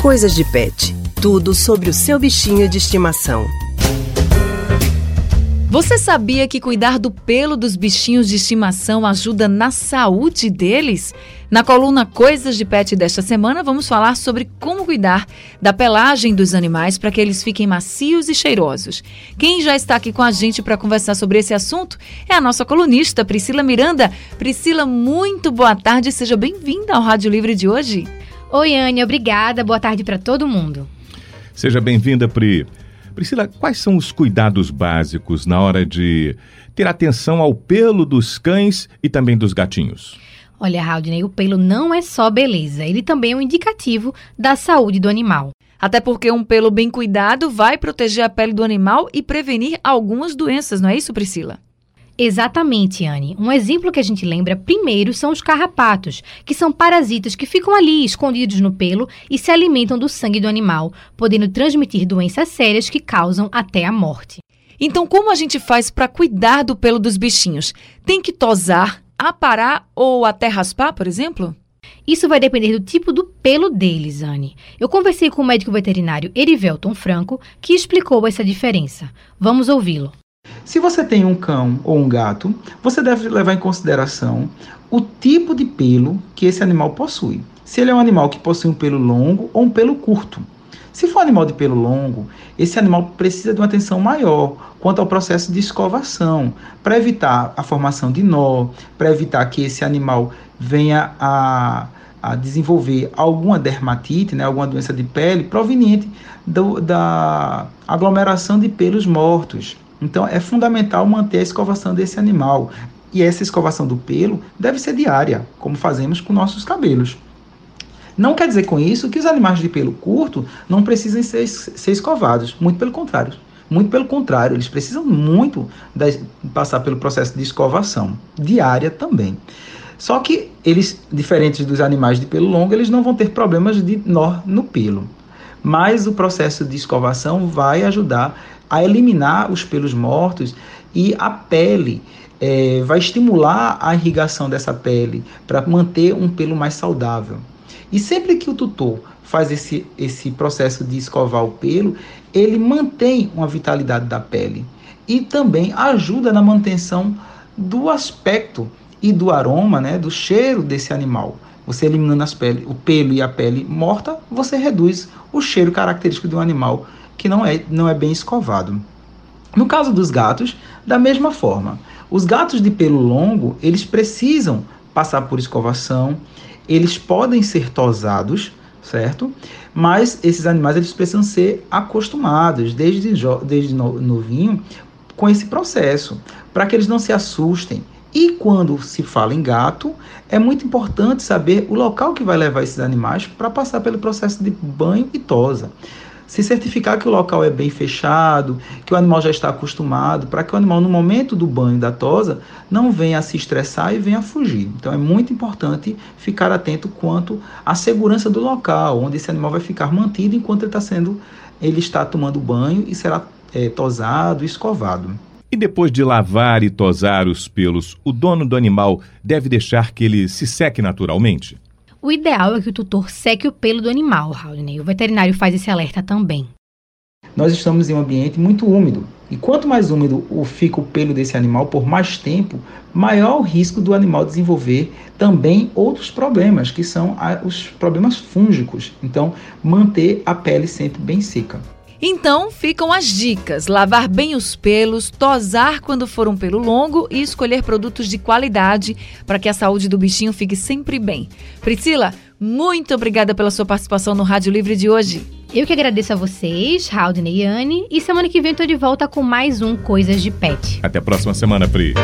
Coisas de Pet. Tudo sobre o seu bichinho de estimação. Você sabia que cuidar do pelo dos bichinhos de estimação ajuda na saúde deles? Na coluna Coisas de Pet desta semana, vamos falar sobre como cuidar da pelagem dos animais para que eles fiquem macios e cheirosos. Quem já está aqui com a gente para conversar sobre esse assunto é a nossa colunista Priscila Miranda. Priscila, muito boa tarde, seja bem-vinda ao Rádio Livre de hoje. Oi, Anne, obrigada. Boa tarde para todo mundo. Seja bem-vinda, Pri. Priscila, quais são os cuidados básicos na hora de ter atenção ao pelo dos cães e também dos gatinhos? Olha, Haldney, o pelo não é só beleza, ele também é um indicativo da saúde do animal. Até porque um pelo bem cuidado vai proteger a pele do animal e prevenir algumas doenças, não é isso, Priscila? Exatamente, Anne. Um exemplo que a gente lembra primeiro são os carrapatos, que são parasitas que ficam ali escondidos no pelo e se alimentam do sangue do animal, podendo transmitir doenças sérias que causam até a morte. Então, como a gente faz para cuidar do pelo dos bichinhos? Tem que tosar, aparar ou até raspar, por exemplo? Isso vai depender do tipo do pelo deles, Anne. Eu conversei com o médico veterinário Erivelton Franco, que explicou essa diferença. Vamos ouvi-lo. Se você tem um cão ou um gato, você deve levar em consideração o tipo de pelo que esse animal possui. Se ele é um animal que possui um pelo longo ou um pelo curto. Se for um animal de pelo longo, esse animal precisa de uma atenção maior quanto ao processo de escovação, para evitar a formação de nó, para evitar que esse animal venha a, a desenvolver alguma dermatite, né, alguma doença de pele proveniente do, da aglomeração de pelos mortos. Então é fundamental manter a escovação desse animal. E essa escovação do pelo deve ser diária, como fazemos com nossos cabelos. Não quer dizer com isso que os animais de pelo curto não precisem ser, ser escovados. Muito pelo contrário. Muito pelo contrário, eles precisam muito de, passar pelo processo de escovação, diária também. Só que eles, diferentes dos animais de pelo longo, eles não vão ter problemas de nó no pelo. Mas o processo de escovação vai ajudar a eliminar os pelos mortos e a pele é, vai estimular a irrigação dessa pele para manter um pelo mais saudável. E sempre que o tutor faz esse, esse processo de escovar o pelo, ele mantém uma vitalidade da pele e também ajuda na manutenção do aspecto e do aroma, né, do cheiro desse animal. Você eliminando as pele, o pelo e a pele morta, você reduz o cheiro característico do animal que não é, não é bem escovado. No caso dos gatos, da mesma forma. Os gatos de pelo longo, eles precisam passar por escovação, eles podem ser tosados, certo? Mas esses animais eles precisam ser acostumados desde, desde novinho com esse processo, para que eles não se assustem. E quando se fala em gato, é muito importante saber o local que vai levar esses animais para passar pelo processo de banho e tosa se certificar que o local é bem fechado, que o animal já está acostumado, para que o animal, no momento do banho da tosa, não venha a se estressar e venha a fugir. Então, é muito importante ficar atento quanto à segurança do local, onde esse animal vai ficar mantido enquanto ele está sendo, ele está tomando banho e será é, tosado, escovado. E depois de lavar e tosar os pelos, o dono do animal deve deixar que ele se seque naturalmente? O ideal é que o tutor seque o pelo do animal, Raulney. O veterinário faz esse alerta também. Nós estamos em um ambiente muito úmido. E quanto mais úmido fica o pelo desse animal por mais tempo, maior o risco do animal desenvolver também outros problemas, que são os problemas fúngicos. Então, manter a pele sempre bem seca. Então, ficam as dicas: lavar bem os pelos, tosar quando for um pelo longo e escolher produtos de qualidade para que a saúde do bichinho fique sempre bem. Priscila, muito obrigada pela sua participação no Rádio Livre de hoje. Eu que agradeço a vocês, Haldane e Anne, e semana que vem estou de volta com mais um Coisas de Pet. Até a próxima semana, Pri.